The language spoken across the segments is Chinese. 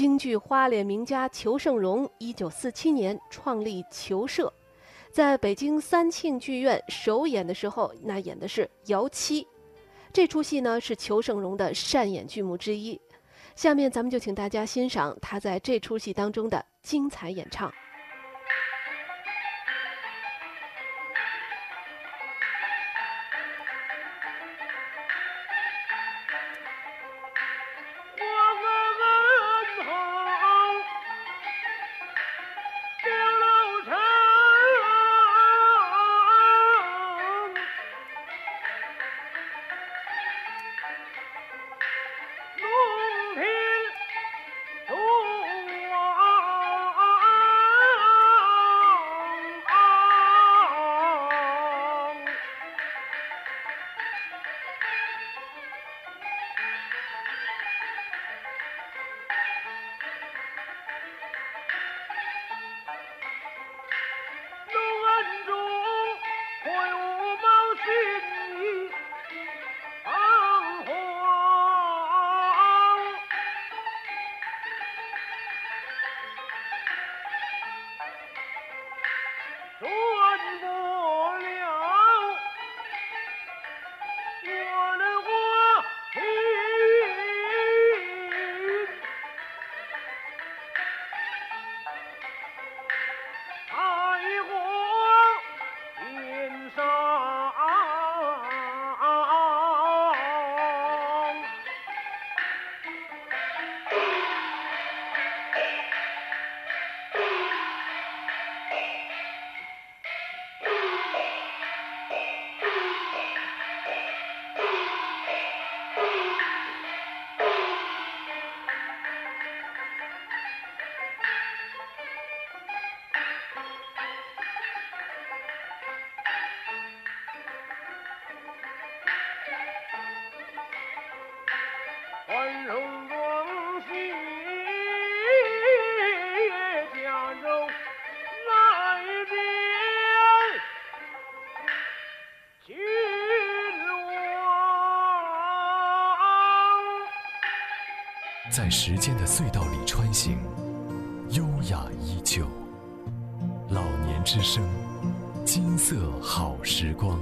京剧花脸名家裘盛戎，一九四七年创立裘社，在北京三庆剧院首演的时候，那演的是姚七。这出戏呢是裘盛戎的擅演剧目之一。下面咱们就请大家欣赏他在这出戏当中的精彩演唱。在时间的隧道里穿行，优雅依旧。老年之声，金色好时光。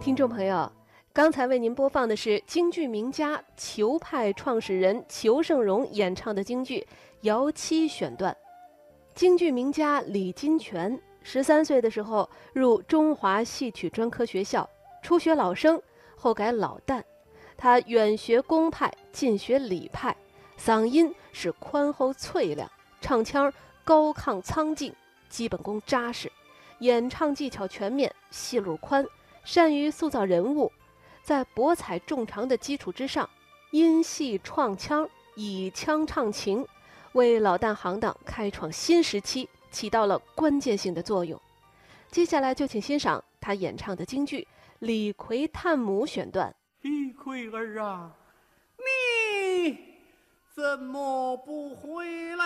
听众朋友，刚才为您播放的是京剧名家裘派创始人裘盛戎演唱的京剧《姚七》选段。京剧名家李金泉十三岁的时候入中华戏曲专科学校，初学老生，后改老旦。他远学公派，近学李派，嗓音是宽厚脆亮，唱腔高亢苍劲，基本功扎实，演唱技巧全面，戏路宽。善于塑造人物，在博采众长的基础之上，因戏创腔，以腔唱情，为老旦行当开创新时期，起到了关键性的作用。接下来就请欣赏他演唱的京剧《李逵探母》选段。李逵儿啊，你怎么不回来？